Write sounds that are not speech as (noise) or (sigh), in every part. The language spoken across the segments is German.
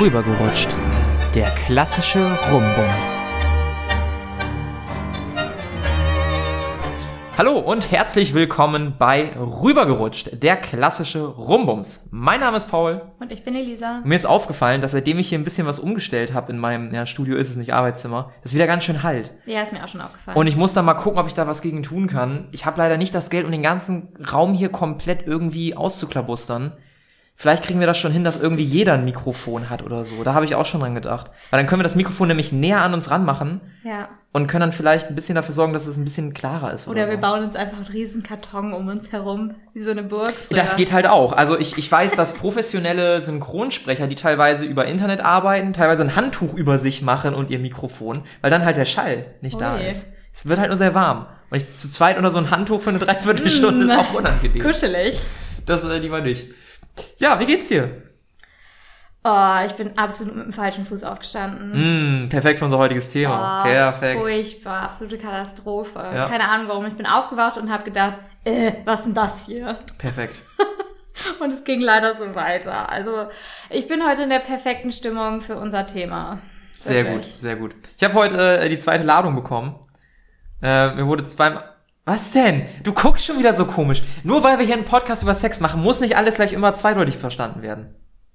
Rübergerutscht. Der klassische Rumbums. Hallo und herzlich willkommen bei Rübergerutscht, der klassische Rumbums. Mein Name ist Paul. Und ich bin Elisa. Mir ist aufgefallen, dass seitdem ich hier ein bisschen was umgestellt habe in meinem ja, Studio, ist es nicht Arbeitszimmer, das wieder ganz schön halt. Ja, ist mir auch schon aufgefallen. Und ich muss da mal gucken, ob ich da was gegen tun kann. Ich habe leider nicht das Geld, um den ganzen Raum hier komplett irgendwie auszuklabustern. Vielleicht kriegen wir das schon hin, dass irgendwie jeder ein Mikrofon hat oder so. Da habe ich auch schon dran gedacht. Weil dann können wir das Mikrofon nämlich näher an uns ranmachen ja. und können dann vielleicht ein bisschen dafür sorgen, dass es ein bisschen klarer ist. Oder, Oder wir so. bauen uns einfach einen riesen Karton um uns herum, wie so eine Burg. Früher. Das geht halt auch. Also ich, ich weiß, dass professionelle Synchronsprecher, die teilweise über Internet arbeiten, teilweise ein Handtuch über sich machen und ihr Mikrofon, weil dann halt der Schall nicht da Ui. ist. Es wird halt nur sehr warm. Und ich zu zweit unter so ein Handtuch für eine Dreiviertelstunde ist auch unangenehm. Kuschelig. Das äh, lieber nicht. Ja, wie geht's dir? Oh, ich bin absolut mit dem falschen Fuß aufgestanden. Mm, perfekt für unser heutiges Thema. Oh, perfekt. Furchtbar, absolute Katastrophe. Ja. Keine Ahnung warum. Ich bin aufgewacht und habe gedacht, äh, was denn das hier? Perfekt. (laughs) Und es ging leider so weiter. Also ich bin heute in der perfekten Stimmung für unser Thema. Sehr gut, Wirklich. sehr gut. Ich habe heute äh, die zweite Ladung bekommen. Äh, mir wurde zweimal. Was denn? Du guckst schon wieder so komisch. Nur weil wir hier einen Podcast über Sex machen, muss nicht alles gleich immer zweideutig verstanden werden.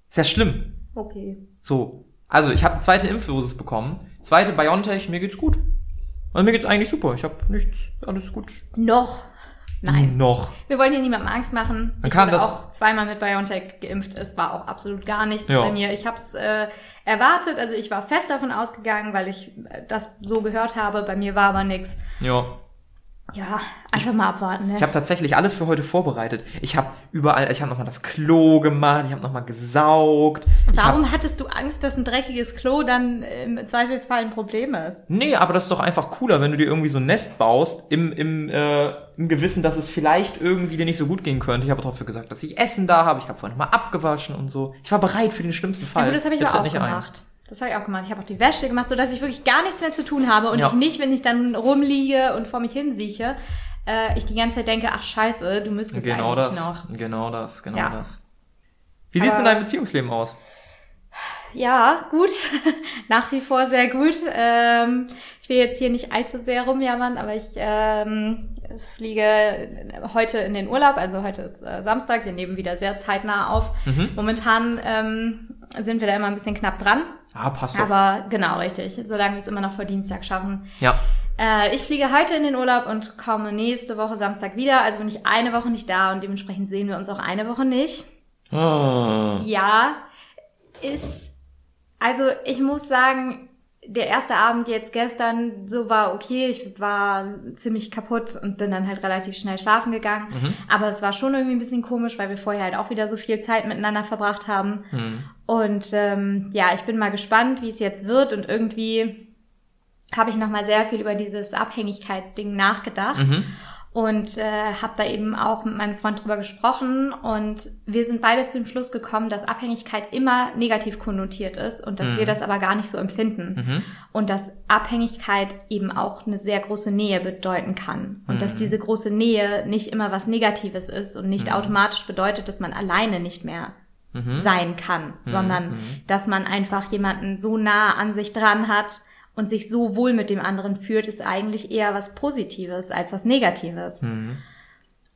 Ist ja schlimm. Okay. So. Also, ich habe die zweite Impfdosis bekommen. Zweite BioNTech, mir geht's gut. Also mir geht's eigentlich super. Ich habe nichts, alles gut. Noch. Nein. Noch. Wir wollen hier niemandem Angst machen. Dann ich kam wurde das- auch zweimal mit BioNTech geimpft. Es war auch absolut gar nichts Ja. bei mir. Ich habe es äh, erwartet. Also ich war fest davon ausgegangen, weil ich äh, das so gehört habe. Bei mir war aber nichts. Ja. Ja, einfach mal abwarten. Ne? Ich habe tatsächlich alles für heute vorbereitet. Ich habe überall, ich habe nochmal das Klo gemacht, ich habe nochmal gesaugt. Ich hab, Warum hattest du Angst, dass ein dreckiges Klo dann im Zweifelsfall ein Problem ist? nee, aber das ist doch einfach cooler, wenn du dir irgendwie so ein Nest baust, im, im, äh, im Gewissen, dass es vielleicht irgendwie dir nicht so gut gehen könnte. Ich habe dafür gesagt, dass ich Essen da habe. Ich habe vorhin mal abgewaschen und so. Ich war bereit für den schlimmsten Fall. Ja, gut, das habe ich auch nicht ein. Das habe ich auch gemacht. Ich habe auch die Wäsche gemacht, sodass ich wirklich gar nichts mehr zu tun habe und Ja. ich nicht, wenn ich dann rumliege und vor mich hinsieche, äh, ich die ganze Zeit denke, ach scheiße, du müsstest Genau eigentlich das, noch. genau das, genau Ja. das. Wie sieht's in Aber- deinem Beziehungsleben aus? Ja, gut. (laughs) Nach wie vor sehr gut. Ähm, ich will jetzt hier nicht allzu sehr rumjammern, aber ich ähm, fliege heute in den Urlaub. Also heute ist äh, Samstag. Wir nehmen wieder sehr zeitnah auf. Mhm. Momentan ähm, sind wir da immer ein bisschen knapp dran. Ah, passt doch. Aber genau, richtig. Solange wir es immer noch vor Dienstag schaffen. ja. Äh, ich fliege heute in den Urlaub und komme nächste Woche Samstag wieder. Also bin ich eine Woche nicht da und dementsprechend sehen wir uns auch eine Woche nicht. Ah. Ja, ist, also ich muss sagen, der erste Abend jetzt gestern so war okay. Ich war ziemlich kaputt und bin dann halt relativ schnell schlafen gegangen. Mhm. Aber es war schon irgendwie ein bisschen komisch, weil wir vorher halt auch wieder so viel Zeit miteinander verbracht haben. Hm. Und ähm, ja, ich bin mal gespannt, wie es jetzt wird. Und irgendwie habe ich noch mal sehr viel über dieses Abhängigkeitsding nachgedacht Mhm. Und äh, habe da eben auch mit meinem Freund drüber gesprochen. Und wir sind beide zu dem Schluss gekommen, dass Abhängigkeit immer negativ konnotiert ist und dass wir das aber gar nicht so empfinden. Mhm. und dass Abhängigkeit eben auch eine sehr große Nähe bedeuten kann. Und dass diese große Nähe nicht immer was Negatives ist und nicht automatisch bedeutet, dass man alleine nicht mehr sein kann, sondern dass man einfach jemanden so nah an sich dran hat und sich so wohl mit dem anderen fühlt, ist eigentlich eher was Positives als was Negatives.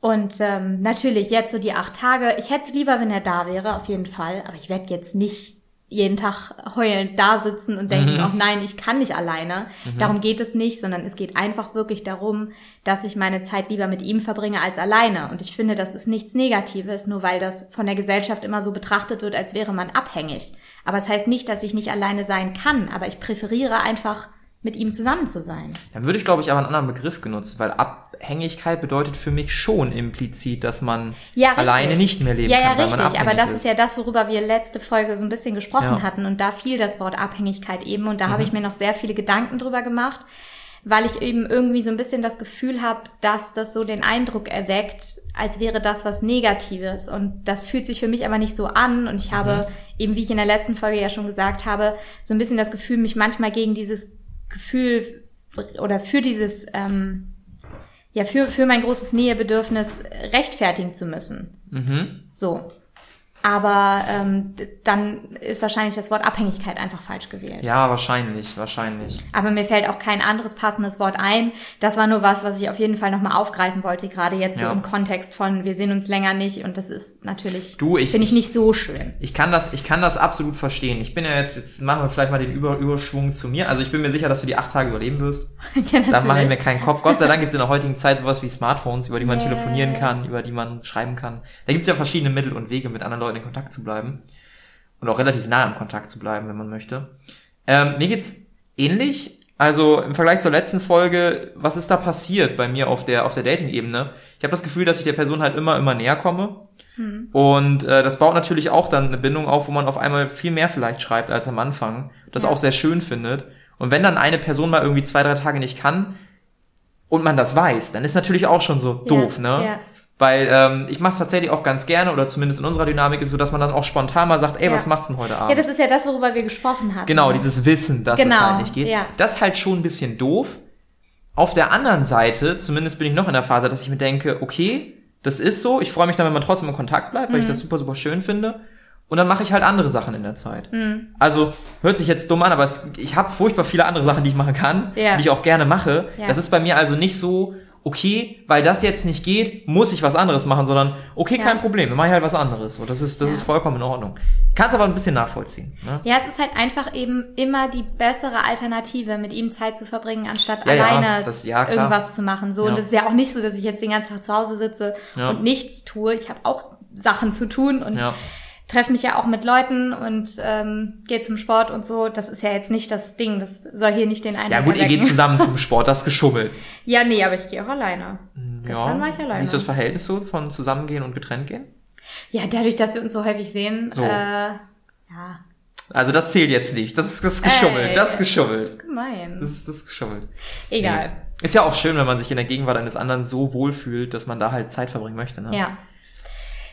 Und ähm, natürlich jetzt so die acht Tage. Ich hätte lieber, wenn er da wäre, auf jeden Fall. Aber ich werde jetzt nicht jeden Tag heulend da sitzen und denken, oh nein, ich kann nicht alleine. Darum geht es nicht, sondern es geht einfach wirklich darum, dass ich meine Zeit lieber mit ihm verbringe als alleine. Und ich finde, das ist nichts Negatives, nur weil das von der Gesellschaft immer so betrachtet wird, als wäre man abhängig. Aber es heißt nicht, dass ich nicht alleine sein kann, aber ich präferiere einfach, mit ihm zusammen zu sein. Dann würde ich, glaube ich, aber einen anderen Begriff benutzen, weil Abhängigkeit bedeutet für mich schon implizit, dass man Ja, alleine nicht mehr leben ja, kann, ja, weil man richtig. Aber das ist. ist ja das, worüber wir letzte Folge so ein bisschen gesprochen Ja. hatten. Und da fiel das Wort Abhängigkeit eben. Und da Mhm. habe ich mir noch sehr viele Gedanken drüber gemacht, weil ich eben irgendwie so ein bisschen das Gefühl habe, dass das so den Eindruck erweckt, als wäre das was Negatives. Und das fühlt sich für mich aber nicht so an. Und ich habe Mhm. eben, wie ich in der letzten Folge ja schon gesagt habe, so ein bisschen das Gefühl, mich manchmal gegen dieses Gefühl oder für dieses ähm, ja für für mein großes Nähebedürfnis rechtfertigen zu müssen. Mhm. So. Aber ähm, dann ist wahrscheinlich das Wort Abhängigkeit einfach falsch gewählt. Ja, wahrscheinlich, wahrscheinlich. Aber mir fällt auch kein anderes passendes Wort ein. Das war nur was, was ich auf jeden Fall nochmal aufgreifen wollte, gerade jetzt Ja. so im Kontext von wir sehen uns länger nicht und das ist natürlich, Du, ich- finde ich nicht so schön. Ich kann das, ich kann das absolut verstehen. Ich bin ja jetzt, jetzt machen wir vielleicht mal den Über Überschwung zu mir. Also ich bin mir sicher, dass du die acht Tage überleben wirst. (laughs) ja, Da mache ich mir natürlich. keinen Kopf. Gott sei Dank gibt es in der heutigen Zeit sowas wie Smartphones, über die man Yes. telefonieren kann, über die man schreiben kann. Da gibt es ja verschiedene Mittel und Wege, mit anderen Leuten in Kontakt zu bleiben. Und auch relativ nah im Kontakt zu bleiben, wenn man möchte. Ähm, mir geht's ähnlich. Also im Vergleich zur letzten Folge, was ist da passiert bei mir auf der, auf der Dating-Ebene? Ich habe das Gefühl, dass ich der Person halt immer, immer näher komme. Und äh, das baut natürlich auch dann eine Bindung auf, wo man auf einmal viel mehr vielleicht schreibt als am Anfang. Das Ja. auch sehr schön findet. Und wenn dann eine Person mal irgendwie zwei, drei Tage nicht kann und man das weiß, dann ist natürlich auch schon so doof, Ja, ne? ja. Weil ähm, ich mache es tatsächlich auch ganz gerne, oder zumindest in unserer Dynamik ist so, dass man dann auch spontan mal sagt, ey, Ja. was machst du denn heute Abend? Ja, das ist ja das, worüber wir gesprochen hatten. Genau, dieses Wissen, dass Genau, es halt nicht geht. ja. Das ist halt schon ein bisschen doof. Auf der anderen Seite, zumindest bin ich noch in der Phase, dass ich mir denke, okay, das ist so. Ich freue mich dann, wenn man trotzdem in Kontakt bleibt, weil ich Mhm. das super, super schön finde. Und dann mache ich halt andere Sachen in der Zeit. Also, hört sich jetzt dumm an, aber ich habe furchtbar viele andere Sachen, die ich machen kann, Ja. die ich auch gerne mache. Ja. Das ist bei mir also nicht so, okay, weil das jetzt nicht geht, muss ich was anderes machen, sondern okay, Ja. kein Problem, dann mache ich halt was anderes. So, das ist, das Ja. ist vollkommen in Ordnung. Kannst aber ein bisschen nachvollziehen. Ne? Ja, es ist halt einfach eben immer die bessere Alternative, mit ihm Zeit zu verbringen, anstatt Ja, alleine das- irgendwas zu machen. So, und es ist ja auch nicht so, dass ich jetzt den ganzen Tag zu Hause sitze und nichts tue. Ich habe auch Sachen zu tun und. Treffe mich ja auch mit Leuten und ähm, gehe zum Sport und so. Das ist ja jetzt nicht das Ding. Das soll hier nicht den Eindruck Ja gut, ihr erwecken. geht zusammen zum (laughs) Sport, das ist geschummelt. Ja, nee, aber ich gehe auch alleine. Gestern war ich alleine. Wie ist das Verhältnis so von zusammengehen und getrennt gehen? Ja, dadurch, dass wir uns so häufig sehen, So. äh, ja, Also das zählt jetzt nicht. Das ist, das ist geschummelt. Ey. das ist geschummelt. gemein. Das ist, das ist geschummelt. Egal. Nee. Ist ja auch schön, wenn man sich in der Gegenwart eines anderen so wohlfühlt, dass man da halt Zeit verbringen möchte. Ne? Ja.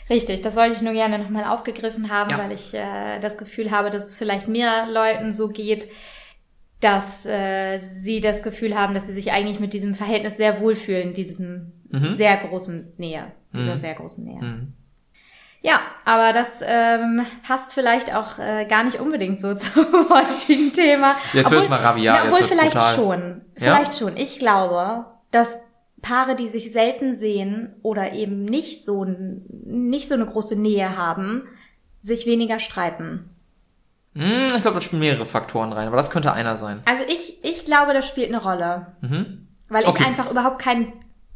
Richtig, das wollte ich nur gerne nochmal aufgegriffen haben, Ja. weil ich äh, das Gefühl habe, dass es vielleicht mehr Leuten so geht, dass äh, sie das Gefühl haben, dass sie sich eigentlich mit diesem Verhältnis sehr wohlfühlen, diesem sehr großen Nähe, dieser sehr großen Nähe. Mhm. Ja, aber das ähm, passt vielleicht auch äh, gar nicht unbedingt so (laughs) zum heutigen Thema. Jetzt wird's mal rabiat, Na, obwohl vielleicht brutal. schon. Ja? Vielleicht schon. Ich glaube, dass Paare, die sich selten sehen oder eben nicht so, nicht so eine große Nähe haben, sich weniger streiten. Hm, ich glaube, da spielen mehrere Faktoren rein, aber das könnte einer sein. Also ich, ich glaube, das spielt eine Rolle. Weil ich Mhm. Okay. einfach überhaupt keinen,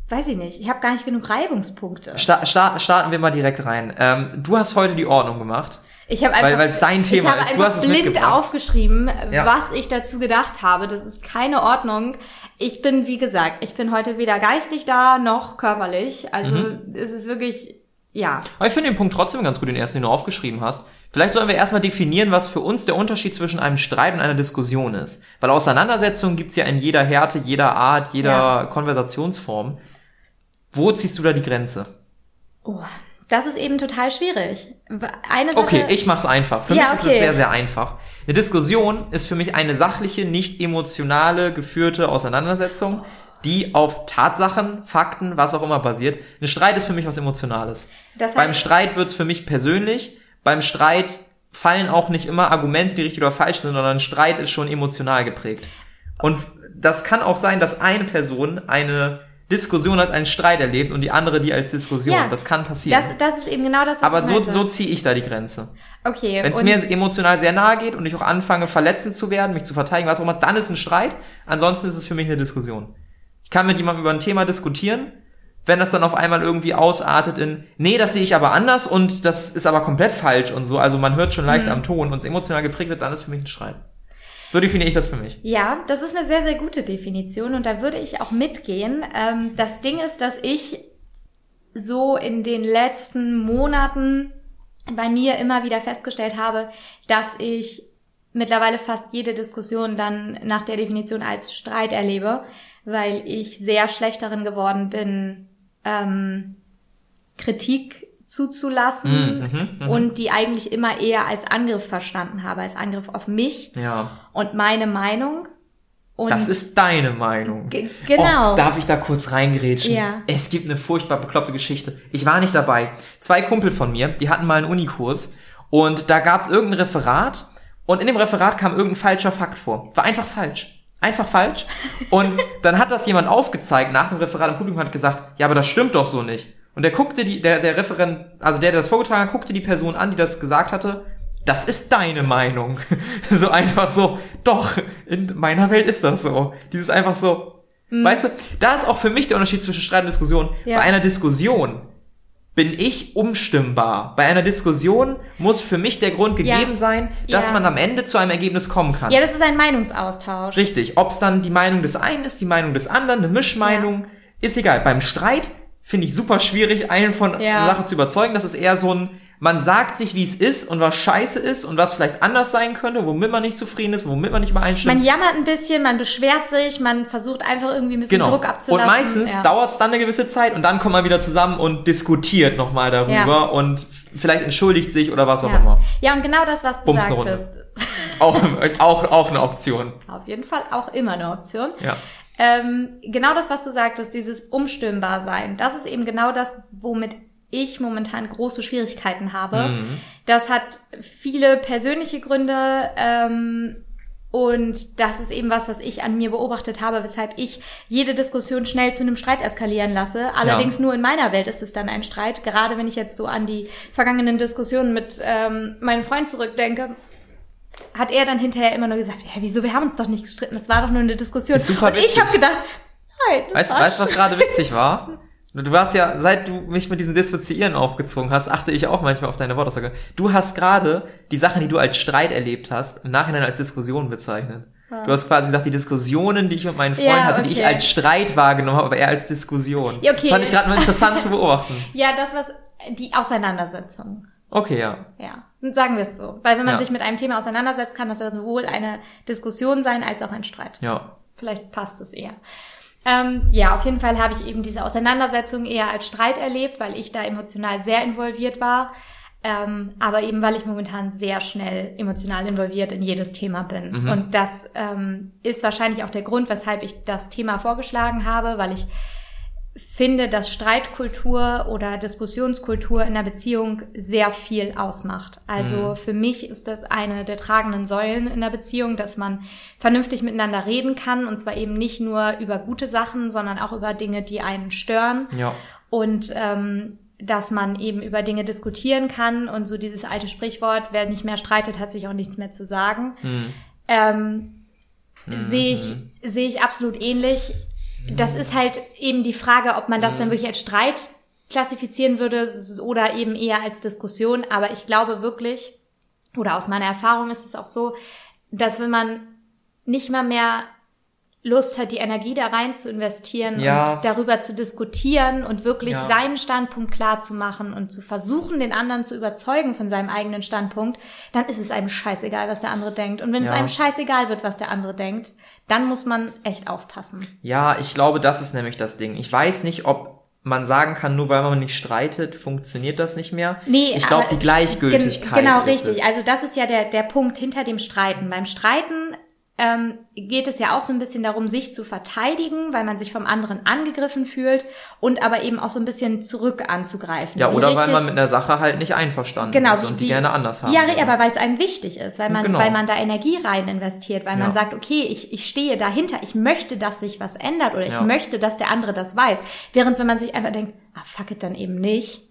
weiß ich nicht, ich habe gar nicht genug Reibungspunkte. Sta sta starten wir mal direkt rein. Ähm, du hast heute die Ordnung gemacht. Ich habe einfach, Weil- weil's dein Thema ich ist. Du hast es blind aufgeschrieben, Ja. was ich dazu gedacht habe. Das ist keine Ordnung. Ich bin, wie gesagt, ich bin heute weder geistig da noch körperlich. Also Mhm. es ist wirklich, ja. Aber ich finde den Punkt trotzdem ganz gut, den ersten, den du aufgeschrieben hast. Vielleicht sollen wir erstmal definieren, was für uns der Unterschied zwischen einem Streit und einer Diskussion ist. Weil Auseinandersetzungen gibt's ja in jeder Härte, jeder Art, jeder Ja. Konversationsform. Wo ziehst du da die Grenze? Oh, das ist eben total schwierig. Eine Sache, Okay, ich mach's einfach. Für Ja, mich ist okay. es sehr, sehr einfach. Eine Diskussion ist für mich eine sachliche, nicht emotionale, geführte Auseinandersetzung, die auf Tatsachen, Fakten, was auch immer basiert. Ein Streit ist für mich was Emotionales. Das heißt- Beim Streit wird's für mich persönlich. Beim Streit fallen auch nicht immer Argumente, die richtig oder falsch sind, sondern ein Streit ist schon emotional geprägt. Und das kann auch sein, dass eine Person eine Diskussion als einen Streit erlebt und die andere die als Diskussion. Ja, das kann passieren. das, das ist eben genau das, was Aber ich so, so ziehe ich da die Grenze. okay. Wenn es mir emotional sehr nahe geht und ich auch anfange, verletzend zu werden, mich zu verteidigen, was auch immer, dann ist ein Streit. Ansonsten ist es für mich eine Diskussion. Ich kann mit jemandem über ein Thema diskutieren, wenn das dann auf einmal irgendwie ausartet in, nee, das sehe ich aber anders und das ist aber komplett falsch und so. Also man hört schon Mhm. leicht am Ton und es emotional geprägt wird, dann ist für mich ein Streit. So definiere ich das für mich. Ja, das ist eine sehr, sehr gute Definition und da würde ich auch mitgehen. Ähm, das Ding ist, dass ich so in den letzten Monaten bei mir immer wieder festgestellt habe, dass ich mittlerweile fast jede Diskussion dann nach der Definition als Streit erlebe, weil ich sehr schlecht darin geworden bin, ähm, Kritik zuzulassen Mhm, mhm, und die eigentlich immer eher als Angriff verstanden habe, als Angriff auf mich Ja. und meine Meinung Und Das ist deine Meinung. Ge- genau. Oh, darf ich da kurz reingrätschen? Ja. Es gibt eine furchtbar bekloppte Geschichte. Ich war nicht dabei. Zwei Kumpel von mir, die hatten mal einen Unikurs und da gab's irgendein Referat und in dem Referat kam irgendein falscher Fakt vor. War einfach falsch. Einfach falsch. Und dann hat das jemand aufgezeigt nach dem Referat im Publikum hat gesagt, ja, aber das stimmt doch so nicht. Und der guckte die, der, der Referent, also der, der das vorgetragen hat, guckte die Person an, die das gesagt hatte. Das ist deine Meinung. (laughs) so einfach so, doch, in meiner Welt ist das so. Dieses einfach so, weißt du, da ist auch für mich der Unterschied zwischen Streit und Diskussion. Ja. Bei einer Diskussion bin ich umstimmbar. Bei einer Diskussion muss für mich der Grund gegeben Ja. sein, dass Ja. man am Ende zu einem Ergebnis kommen kann. ja, das ist ein Meinungsaustausch. Richtig. Ob es dann die Meinung des einen ist, die Meinung des anderen, eine Mischmeinung, ist egal. Beim Streit finde ich super schwierig, einen von Ja. einer Sache zu überzeugen. Das ist eher so ein, man sagt sich, wie es ist und was scheiße ist und was vielleicht anders sein könnte, womit man nicht zufrieden ist, womit man nicht übereinstimmt. Man jammert ein bisschen, man beschwert sich, man versucht einfach irgendwie ein bisschen Genau. Druck abzulassen. Und meistens ja. dauert es dann eine gewisse Zeit und dann kommt man wieder zusammen und diskutiert nochmal darüber Ja. und vielleicht entschuldigt sich oder was auch ja. immer. ja, und genau das, was du Bums sagtest. Auch, auch, auch eine Option. Auf jeden Fall auch immer eine Option. Ja. Ähm, genau das, was du sagtest, dieses umstürmbar sein, das ist eben genau das, womit ich momentan große Schwierigkeiten habe. Mhm. Das hat viele persönliche Gründe ähm, und das ist eben was, was ich an mir beobachtet habe, weshalb ich jede Diskussion schnell zu einem Streit eskalieren lasse. Allerdings nur in meiner Welt ist es dann ein Streit. Gerade wenn ich jetzt so an die vergangenen Diskussionen mit ähm, meinem Freund zurückdenke, hat er dann hinterher immer nur gesagt, ja, wieso, wir haben uns doch nicht gestritten, das war doch nur eine Diskussion. Ist super und ich witzig. habe gedacht, nein, das Weißt du, weißt, du, was gerade witzig (laughs) war? Du warst ja, seit du mich mit diesem Dissoziieren aufgezwungen hast, achte ich auch manchmal auf deine Wortaussage. Du hast gerade die Sachen, die du als Streit erlebt hast, im Nachhinein als Diskussion bezeichnet. Du hast quasi gesagt, die Diskussionen, die ich mit meinen Freunden Ja, hatte, die ich okay. als Streit wahrgenommen habe, aber eher als Diskussion. Ja, okay. Das fand ich gerade mal interessant zu (laughs) beobachten. Ja, das was die Auseinandersetzung. Okay, ja. Ja, und sagen wir es so. Weil wenn man Ja. sich mit einem Thema auseinandersetzt, kann das ja sowohl eine Diskussion sein als auch ein Streit. Ja. Vielleicht passt es eher. Ähm, ja, auf jeden Fall habe ich eben diese Auseinandersetzung eher als Streit erlebt, weil ich da emotional sehr involviert war. Ähm, aber eben weil ich momentan sehr schnell emotional involviert in jedes Thema bin. Und das ähm, ist wahrscheinlich auch der Grund, weshalb ich das Thema vorgeschlagen habe, weil ich finde, dass Streitkultur oder Diskussionskultur in der Beziehung sehr viel ausmacht. Also für mich ist das eine der tragenden Säulen in der Beziehung, dass man vernünftig miteinander reden kann und zwar eben nicht nur über gute Sachen, sondern auch über Dinge, die einen stören Ja. und ähm, dass man eben über Dinge diskutieren kann und so dieses alte Sprichwort, wer nicht mehr streitet, hat sich auch nichts mehr zu sagen. Ähm, Sehe ich, sehe ich absolut ähnlich. Das ist halt eben die Frage, ob man das dann wirklich als Streit klassifizieren würde oder eben eher als Diskussion. Aber ich glaube wirklich, oder aus meiner Erfahrung ist es auch so, dass wenn man nicht mal mehr Lust hat, die Energie da rein zu investieren Ja. und darüber zu diskutieren und wirklich Ja. seinen Standpunkt klar zu machen und zu versuchen, den anderen zu überzeugen von seinem eigenen Standpunkt, dann ist es einem scheißegal, was der andere denkt. Und wenn es Ja. einem scheißegal wird, was der andere denkt, dann muss man echt aufpassen. Ja, ich glaube, das ist nämlich das Ding. Ich weiß nicht, ob man sagen kann, nur weil man nicht streitet, funktioniert das nicht mehr. Nee, ich glaube, die Gleichgültigkeit. Gen genau, richtig. Also das ist ja der, der Punkt hinter dem Streiten. Beim Streiten ähm, geht es ja auch so ein bisschen darum, sich zu verteidigen, weil man sich vom anderen angegriffen fühlt und aber eben auch so ein bisschen zurück anzugreifen. ja, oder weil richtig- man mit einer Sache halt nicht einverstanden genau, ist und die wie- gerne anders haben. Ja, will. aber weil es einem wichtig ist, weil man, Genau. weil man da Energie rein investiert, weil Ja. man sagt, okay, ich, ich stehe dahinter, ich möchte, dass sich was ändert oder ich Ja. möchte, dass der andere das weiß. Während wenn man sich einfach denkt, ah, fuck it, dann eben nicht.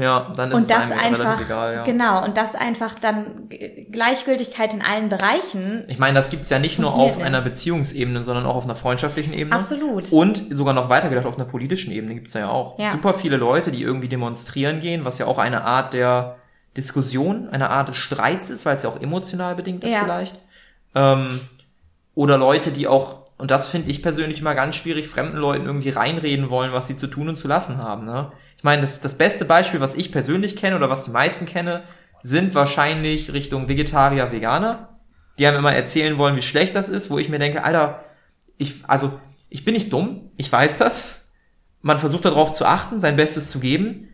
Ja, dann ist Und es das einem einfach, relativ egal, ja. genau, und das einfach dann Gleichgültigkeit in allen Bereichen. Ich meine, das gibt's ja nicht nur auf Funktioniert einer nicht. Beziehungsebene, sondern auch auf einer freundschaftlichen Ebene. Absolut. Und sogar noch weiter gedacht, auf einer politischen Ebene gibt's da ja auch. Ja. Super viele Leute, die irgendwie demonstrieren gehen, was ja auch eine Art der Diskussion, eine Art des Streits ist, weil es ja auch emotional bedingt ist Ja. vielleicht. Ähm, oder Leute, die auch, und das finde ich persönlich immer ganz schwierig, fremden Leuten irgendwie reinreden wollen, was sie zu tun und zu lassen haben. Ne? Ich meine, das, das beste Beispiel, was ich persönlich kenne oder was die meisten kenne, sind wahrscheinlich Richtung Vegetarier, Veganer, die einem immer erzählen wollen, wie schlecht das ist, wo ich mir denke, Alter, ich, also, ich bin nicht dumm, ich weiß das. Man versucht darauf zu achten, sein Bestes zu geben.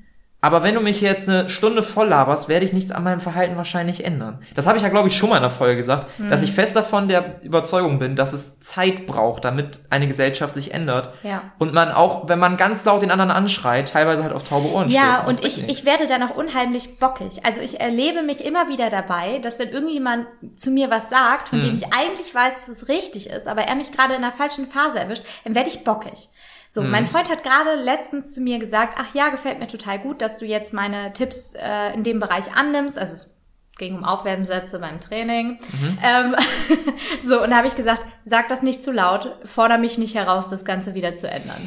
Aber wenn du mich jetzt eine Stunde voll laberst, werde ich nichts an meinem Verhalten wahrscheinlich ändern. Das habe ich ja, glaube ich, schon mal in der Folge gesagt, Hm. dass ich fest davon der Überzeugung bin, dass es Zeit braucht, damit eine Gesellschaft sich ändert. Ja. Und man auch, wenn man ganz laut den anderen anschreit, teilweise halt auf taube Ohren stößt. Ja, und ich, nichts. ich werde dann auch unheimlich bockig. Also ich erlebe mich immer wieder dabei, dass wenn irgendjemand zu mir was sagt, von Hm. dem ich eigentlich weiß, dass es richtig ist, aber er mich gerade in einer falschen Phase erwischt, dann werde ich bockig. So, Hm. mein Freund hat gerade letztens zu mir gesagt, ach ja, gefällt mir total gut, dass du jetzt meine Tipps äh, in dem Bereich annimmst. Also es ging um Aufwärmsätze beim Training. Mhm. Ähm, (laughs) so, und da habe ich gesagt, sag das nicht zu laut, fordere mich nicht heraus, das Ganze wieder zu ändern.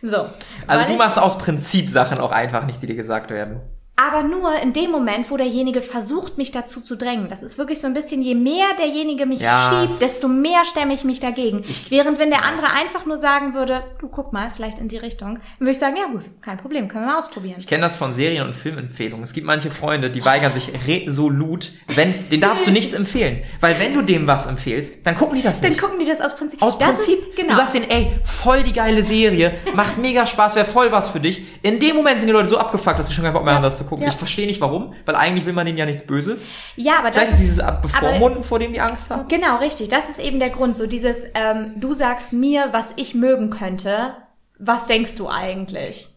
So. Also du ich- machst aus Prinzip Sachen auch einfach nicht, die dir gesagt werden. Aber nur in dem Moment, wo derjenige versucht, mich dazu zu drängen. Das ist wirklich so ein bisschen, je mehr derjenige mich Ja, schiebt, desto mehr stemme ich mich dagegen. Während wenn der andere einfach nur sagen würde, du guck mal, vielleicht in die Richtung, dann würde ich sagen, ja gut, kein Problem, können wir mal ausprobieren. Ich kenne das von Serien- und Filmempfehlungen. Es gibt manche Freunde, die weigern sich resolut, wenn, den darfst du nichts empfehlen. Weil wenn du dem was empfehlst, dann gucken die das Dann nicht. gucken die das aus Prinzip. Aus das Prinzip, ist, genau. du sagst denen, ey, voll die geile Serie, macht mega Spaß, wäre voll was für dich. In dem Moment sind die Leute so abgefuckt, dass sie schon keinen Bock mehr Ja, haben, das zu gucken. ja. Ich verstehe nicht warum, weil eigentlich will man denen ja nichts Böses. ja, aber Vielleicht das ist dieses Bevormunden, vor dem die Angst haben. Genau, richtig. Das ist eben der Grund. So dieses, ähm, du sagst mir, was ich mögen könnte. Was denkst du eigentlich?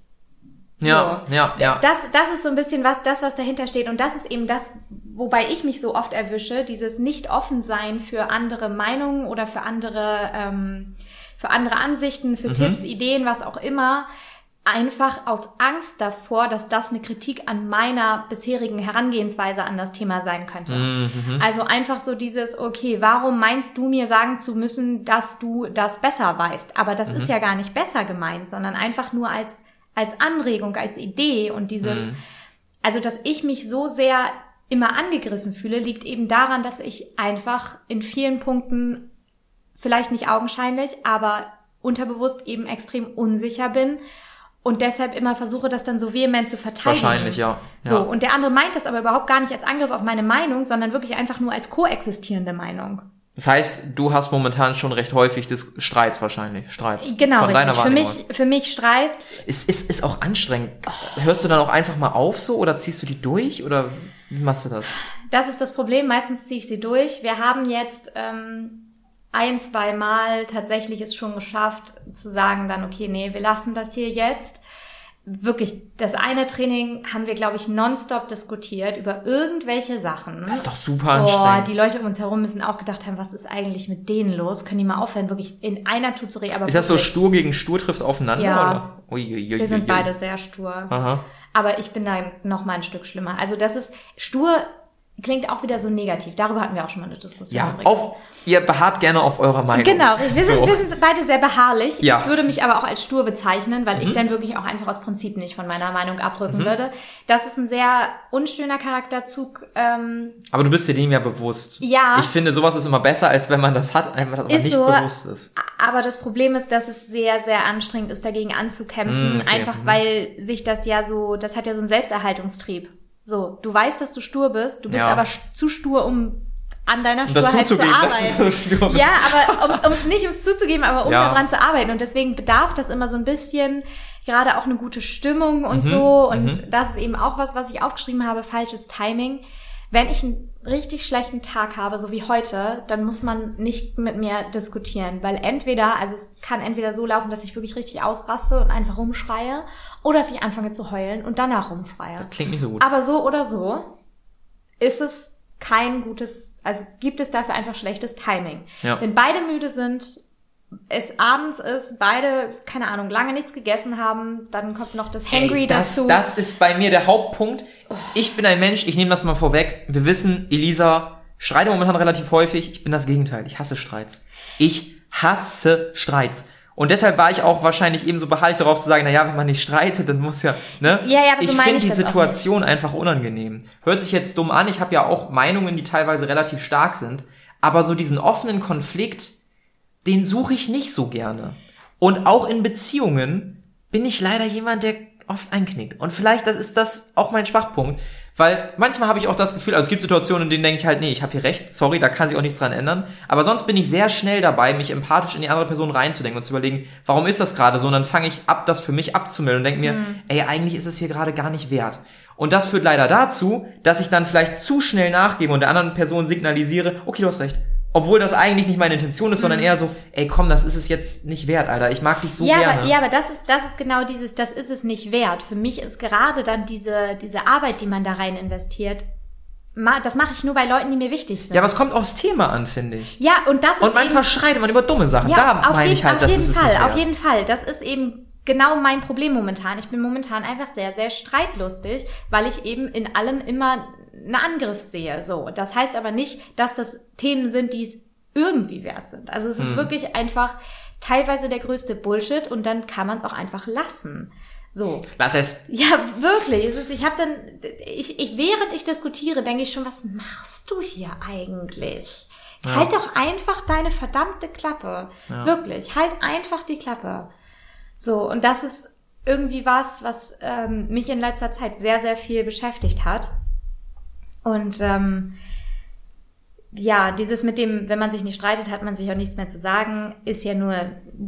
Ja, ja, ja. Das, das ist so ein bisschen was, das, was dahinter steht. Und das ist eben das, wobei ich mich so oft erwische, dieses nicht offen sein für andere Meinungen oder für andere, ähm, für andere Ansichten, Mhm. für Tipps, Ideen, was auch immer. Einfach aus Angst davor, dass das eine Kritik an meiner bisherigen Herangehensweise an das Thema sein könnte. Mhm. Also einfach so dieses, okay, warum meinst du mir sagen zu müssen, dass du das besser weißt? Aber das Mhm. ist ja gar nicht besser gemeint, sondern einfach nur als, als Anregung, als Idee und dieses, Mhm. also dass ich mich so sehr immer angegriffen fühle, liegt eben daran, dass ich einfach in vielen Punkten vielleicht nicht augenscheinlich, aber unterbewusst eben extrem unsicher bin und deshalb immer versuche, das dann so vehement zu verteidigen. Wahrscheinlich, ja. So, ja. und der andere meint das aber überhaupt gar nicht als Angriff auf meine Meinung, sondern wirklich einfach nur als koexistierende Meinung. Das heißt, du hast momentan schon recht häufig des Streits wahrscheinlich. Streits. Genau, Von deiner. Für mich, für mich Streits, Ist, ist, ist auch anstrengend. Hörst du dann auch einfach mal auf so oder ziehst du die durch oder wie machst du das? das ist das Problem. Meistens ziehe ich sie durch. Wir haben jetzt ähm, ein, zwei Mal tatsächlich es schon geschafft, zu sagen dann, okay, nee, wir lassen das hier jetzt. Wirklich, das eine Training haben wir, glaube ich, nonstop diskutiert über irgendwelche Sachen. Das ist doch super Boah, anstrengend. die Leute um uns herum müssen auch gedacht haben, was ist eigentlich mit denen los? Können die mal aufhören, wirklich in einer Tour zu reden? Aber Ist das so Stur gegen Stur trifft aufeinander? Ja. Oder? Ui, ui, ui, Wir sind beide sehr stur. Aha. Aber ich bin da noch mal ein Stück schlimmer. Also das ist stur klingt auch wieder so negativ. Darüber hatten wir auch schon mal eine Diskussion. Ja, übrigens. auf, ihr beharrt gerne auf eurer Meinung. Genau, wir sind, So. wir sind beide sehr beharrlich. Ja. Mhm. Ich würde mich aber auch als stur bezeichnen, weil ich dann wirklich auch einfach aus Prinzip nicht von meiner Meinung abrücken würde. Das ist ein sehr unschöner Charakterzug. Ähm, Aber du bist dir dem ja bewusst. Ja. Ich finde, sowas ist immer besser, als wenn man das hat, einfach aber Ist nicht so. bewusst ist. aber das Problem ist, dass es sehr, sehr anstrengend ist, dagegen anzukämpfen. Mm, okay. Einfach Mhm. weil sich das ja so, das hat ja so einen Selbsterhaltungstrieb. So, du weißt, dass du stur bist, du bist Ja. aber zu stur, um an deiner Um Sturheit zu arbeiten. so. Ja, aber um es nicht ums zuzugeben, aber um Ja. daran zu arbeiten. Und deswegen bedarf das immer so ein bisschen gerade auch eine gute Stimmung Mhm, und so. Und das ist eben auch was, was ich aufgeschrieben habe, falsches Timing. Wenn ich einen richtig schlechten Tag habe, so wie heute, dann muss man nicht mit mir diskutieren, weil entweder, also es kann entweder so laufen, dass ich wirklich richtig ausraste und einfach rumschreie, oder dass ich anfange zu heulen und danach rumschreie. Klingt nicht so gut. Aber so oder so ist es kein gutes, also gibt es dafür einfach schlechtes Timing. Ja. Wenn beide müde sind, es abends ist, beide, keine Ahnung, lange nichts gegessen haben, dann kommt noch das Hangry Ey, das, dazu. das ist bei mir der Hauptpunkt. Ich bin ein Mensch, ich nehme das mal vorweg. Wir wissen, Elisa schreit momentan relativ häufig. Ich bin das Gegenteil. Ich hasse Streits. Ich hasse Streits. Und deshalb war ich auch wahrscheinlich ebenso beharrlich darauf zu sagen, na ja, wenn man nicht streitet, dann muss ja, ne? Ja, ja, aber so ich meine finde die Situation einfach unangenehm. Hört sich jetzt dumm an, ich habe ja auch Meinungen, die teilweise relativ stark sind, aber so diesen offenen Konflikt, den suche ich nicht so gerne. Und auch in Beziehungen bin ich leider jemand, der oft einknickt. Und vielleicht das ist das auch mein Schwachpunkt, Weil manchmal habe ich auch das Gefühl, also es gibt Situationen, in denen denke ich halt, nee, ich habe hier recht, sorry, da kann sich auch nichts dran ändern. Aber sonst bin ich sehr schnell dabei, mich empathisch in die andere Person reinzudenken und zu überlegen, warum ist das gerade so? Und dann fange ich ab, das für mich abzumelden und denke mir, mhm. ey, eigentlich ist es hier gerade gar nicht wert. Und das führt leider dazu, dass ich dann vielleicht zu schnell nachgebe und der anderen Person signalisiere, okay, du hast recht. Obwohl das eigentlich nicht meine Intention ist, mhm. sondern eher so, ey, komm, das ist es jetzt nicht wert, Alter. Ich mag dich so ja, gerne. Aber, ja, aber das ist, das ist genau dieses, das ist es nicht wert. Für mich ist gerade dann diese, diese Arbeit, die man da rein investiert, das mache ich nur bei Leuten, die mir wichtig sind. Ja, aber es kommt aufs Thema an, finde ich. Ja, und das ist Und manchmal eben, schreit man über dumme Sachen. Ja, da meine ich halt, auf das jeden ist Fall, es nicht auf jeden Fall. Das ist eben genau mein Problem momentan. Ich bin momentan einfach sehr, sehr streitlustig, weil ich eben in allem immer einen Angriff sehe. So, das heißt aber nicht, dass das Themen sind, die es irgendwie wert sind. Also es ist hm. wirklich einfach teilweise der größte Bullshit und dann kann man es auch einfach lassen. So. Lass es. Ja, wirklich. Es ist, ich habe dann, ich, ich, während ich diskutiere, denke ich schon, was machst du hier eigentlich? Ja. Halt doch einfach deine verdammte Klappe. Ja. Wirklich. Halt einfach die Klappe. So, und das ist irgendwie was, was ähm, mich in letzter Zeit sehr, sehr viel beschäftigt hat. Und ähm, ja, dieses mit dem, wenn man sich nicht streitet, hat man sich auch nichts mehr zu sagen, ist ja nur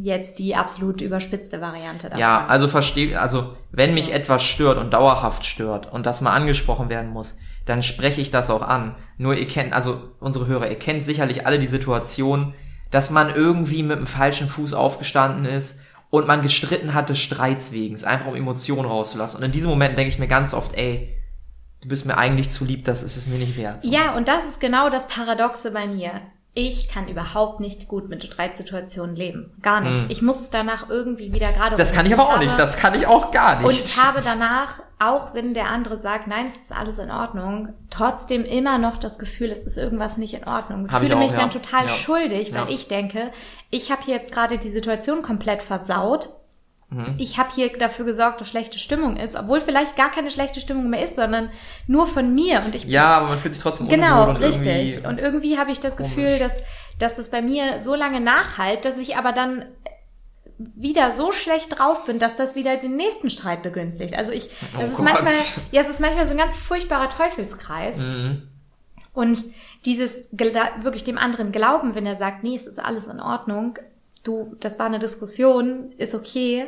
jetzt die absolut überspitzte Variante davon. Ja, also verstehe, also wenn mich etwas stört und dauerhaft stört und das mal angesprochen werden muss, dann spreche ich das auch an. Nur ihr kennt, also unsere Hörer, ihr kennt sicherlich alle die Situation, dass man irgendwie mit dem falschen Fuß aufgestanden ist und man gestritten hatte Streits wegen, einfach um Emotionen rauszulassen. Und in diesem Moment denke ich mir ganz oft, ey, du bist mir eigentlich zu lieb, das ist es mir nicht wert. So. Ja, und das ist genau das Paradoxe bei mir. Ich kann überhaupt nicht gut mit Streitsituationen leben. Gar nicht. Hm. Ich muss es danach irgendwie wieder gerade. Das kann ich aber auch nicht. Das kann ich auch gar nicht. Und ich habe danach, auch wenn der andere sagt, nein, es ist alles in Ordnung, trotzdem immer noch das Gefühl, es ist irgendwas nicht in Ordnung. Ich hab fühle ich auch, mich ja. dann total ja. schuldig, weil ja. ich denke, ich habe hier jetzt gerade die Situation komplett versaut Mhm. Ich habe hier dafür gesorgt, dass schlechte Stimmung ist, obwohl vielleicht gar keine schlechte Stimmung mehr ist, sondern nur von mir. Und ich ja, aber man fühlt sich trotzdem genau und richtig. Irgendwie und irgendwie habe ich das komisch. Gefühl, dass dass das bei mir so lange nachhalt, dass ich aber dann wieder so schlecht drauf bin, dass das wieder den nächsten Streit begünstigt. Also ich, oh es ist manchmal, ja, es ist manchmal so ein ganz furchtbarer Teufelskreis. Mhm. Und dieses wirklich dem anderen glauben, wenn er sagt, nee, es ist alles in Ordnung, du, das war eine Diskussion, ist okay,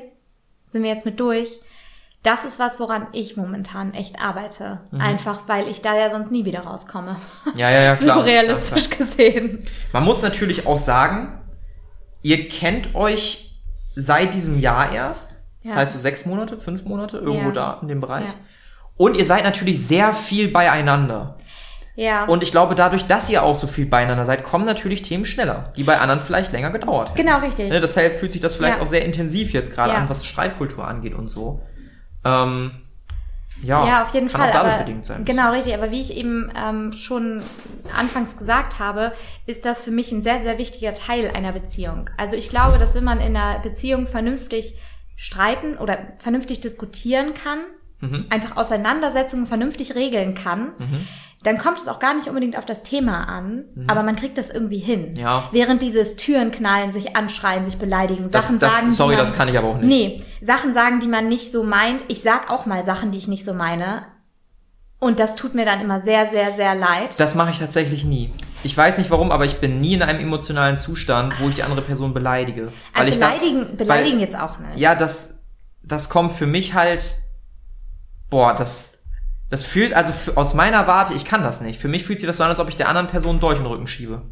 sind wir jetzt mit durch. Das ist was, woran ich momentan echt arbeite. Mhm. Einfach, weil ich da ja sonst nie wieder rauskomme. Ja, ja, ja, (laughs) klar. so realistisch klar, klar. gesehen. Man muss natürlich auch sagen, ihr kennt euch seit diesem Jahr erst. Das ja. heißt so sechs Monate, fünf Monate, irgendwo ja. da in dem Bereich. Ja. Und ihr seid natürlich sehr viel beieinander. Ja. Und ich glaube, dadurch, dass ihr auch so viel beieinander seid, kommen natürlich Themen schneller, die bei anderen vielleicht länger gedauert hätten. Genau, richtig. Ne, deshalb fühlt sich das vielleicht ja. auch sehr intensiv jetzt gerade ja. an, was Streitkultur angeht und so. Ähm, ja, ja, auf jeden kann Fall. Auch dadurch aber, bedingt sein. Genau, richtig. Aber wie ich eben ähm, schon anfangs gesagt habe, ist das für mich ein sehr, sehr wichtiger Teil einer Beziehung. Also ich glaube, dass wenn man in einer Beziehung vernünftig streiten oder vernünftig diskutieren kann, mhm. einfach Auseinandersetzungen vernünftig regeln kann, mhm dann kommt es auch gar nicht unbedingt auf das Thema an, mhm. aber man kriegt das irgendwie hin. Ja. Während dieses Türen knallen, sich anschreien, sich beleidigen, das, Sachen das, sagen. Sorry, man, das kann ich aber auch nicht. Nee, Sachen sagen, die man nicht so meint. Ich sag auch mal Sachen, die ich nicht so meine. Und das tut mir dann immer sehr, sehr, sehr leid. Das mache ich tatsächlich nie. Ich weiß nicht warum, aber ich bin nie in einem emotionalen Zustand, wo ich die andere Person beleidige. Weil also beleidigen, ich das, beleidigen weil, jetzt auch nicht. Ja, das, das kommt für mich halt, boah, das, das fühlt, also aus meiner Warte, ich kann das nicht. Für mich fühlt sich das so an, als ob ich der anderen Person durch den Rücken schiebe.